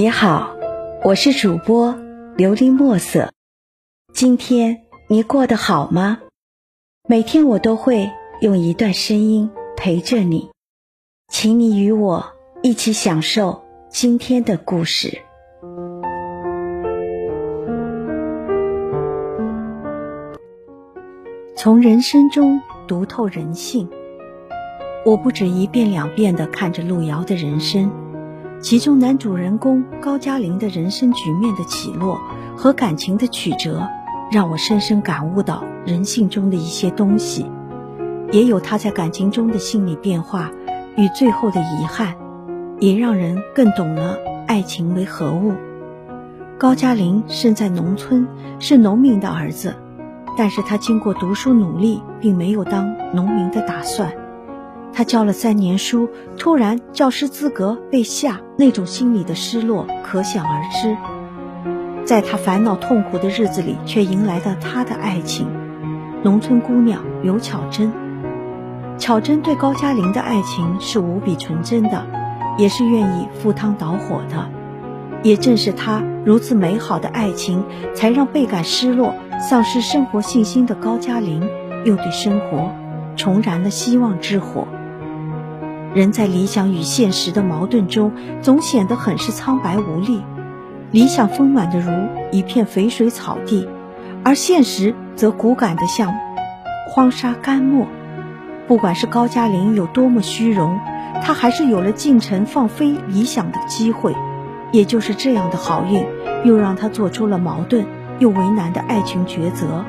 你好，我是主播琉璃墨色。今天你过得好吗？每天我都会用一段声音陪着你，请你与我一起享受今天的故事。从人生中读透人性，我不止一遍两遍的看着路遥的人生。其中男主人公高加林的人生局面的起落和感情的曲折，让我深深感悟到人性中的一些东西，也有他在感情中的心理变化与最后的遗憾，也让人更懂了爱情为何物。高加林生在农村，是农民的儿子，但是他经过读书努力，并没有当农民的打算。他教了三年书，突然教师资格被下，那种心里的失落可想而知。在他烦恼痛苦的日子里，却迎来了他的爱情——农村姑娘刘巧珍。巧珍对高加林的爱情是无比纯真的，也是愿意赴汤蹈火的。也正是他如此美好的爱情，才让倍感失落、丧失生活信心的高加林，又对生活重燃了希望之火。人在理想与现实的矛盾中，总显得很是苍白无力。理想丰满的如一片肥水草地，而现实则骨感的像荒沙干漠。不管是高加林有多么虚荣，他还是有了进城放飞理想的机会。也就是这样的好运，又让他做出了矛盾又为难的爱情抉择。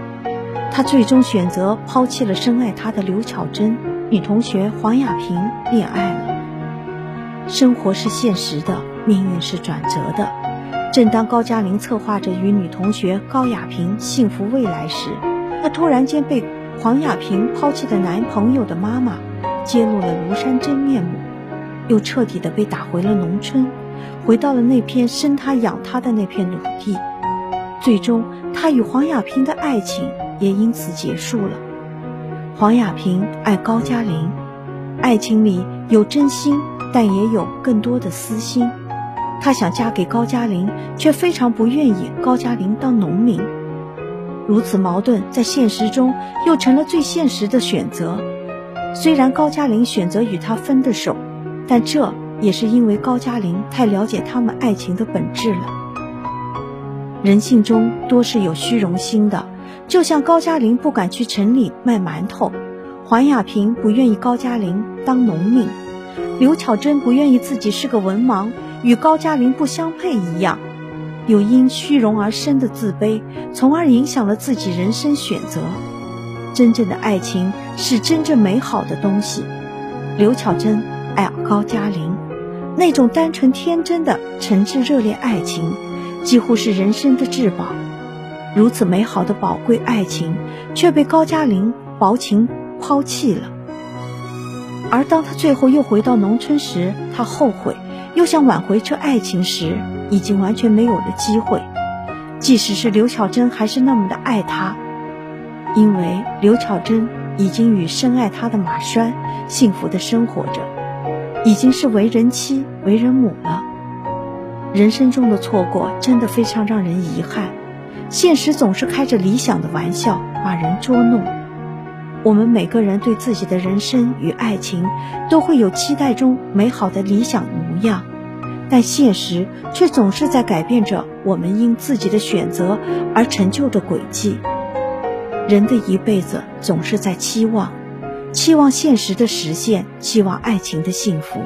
他最终选择抛弃了深爱他的刘巧珍。女同学黄雅萍恋爱了。生活是现实的，命运是转折的。正当高加林策划着与女同学高雅萍幸福未来时，他突然间被黄雅萍抛弃的男朋友的妈妈揭露了庐山真面目，又彻底的被打回了农村，回到了那片生他养他的那片土地。最终，他与黄雅萍的爱情也因此结束了。黄雅萍爱高加林，爱情里有真心，但也有更多的私心。她想嫁给高加林，却非常不愿意高加林当农民。如此矛盾，在现实中又成了最现实的选择。虽然高加林选择与他分的手，但这也是因为高加林太了解他们爱情的本质了。人性中多是有虚荣心的。就像高加林不敢去城里卖馒头，黄雅萍不愿意高加林当农民，刘巧珍不愿意自己是个文盲，与高加林不相配一样，有因虚荣而生的自卑，从而影响了自己人生选择。真正的爱情是真正美好的东西，刘巧珍爱高加林，那种单纯天真的诚挚热烈爱情，几乎是人生的至宝。如此美好的宝贵爱情，却被高加林薄情抛弃了。而当他最后又回到农村时，他后悔，又想挽回这爱情时，已经完全没有了机会。即使是刘巧珍，还是那么的爱他，因为刘巧珍已经与深爱他的马栓幸福的生活着，已经是为人妻、为人母了。人生中的错过，真的非常让人遗憾。现实总是开着理想的玩笑，把人捉弄。我们每个人对自己的人生与爱情，都会有期待中美好的理想模样，但现实却总是在改变着我们因自己的选择而成就的轨迹。人的一辈子总是在期望，期望现实的实现，期望爱情的幸福，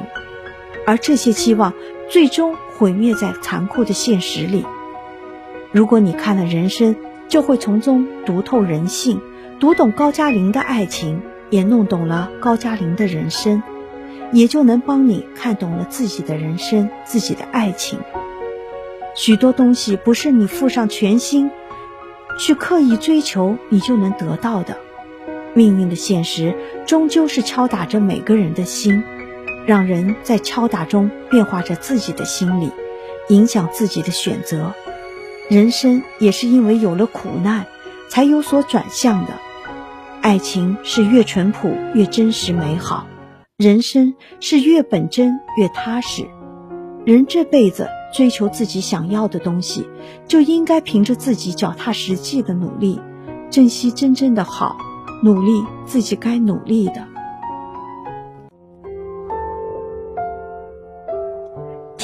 而这些期望最终毁灭在残酷的现实里。如果你看了人生，就会从中读透人性，读懂高加林的爱情，也弄懂了高加林的人生，也就能帮你看懂了自己的人生、自己的爱情。许多东西不是你付上全心去刻意追求，你就能得到的。命运的现实终究是敲打着每个人的心，让人在敲打中变化着自己的心理，影响自己的选择。人生也是因为有了苦难，才有所转向的。爱情是越淳朴越真实美好，人生是越本真越踏实。人这辈子追求自己想要的东西，就应该凭着自己脚踏实地的努力，珍惜真正的好，努力自己该努力的。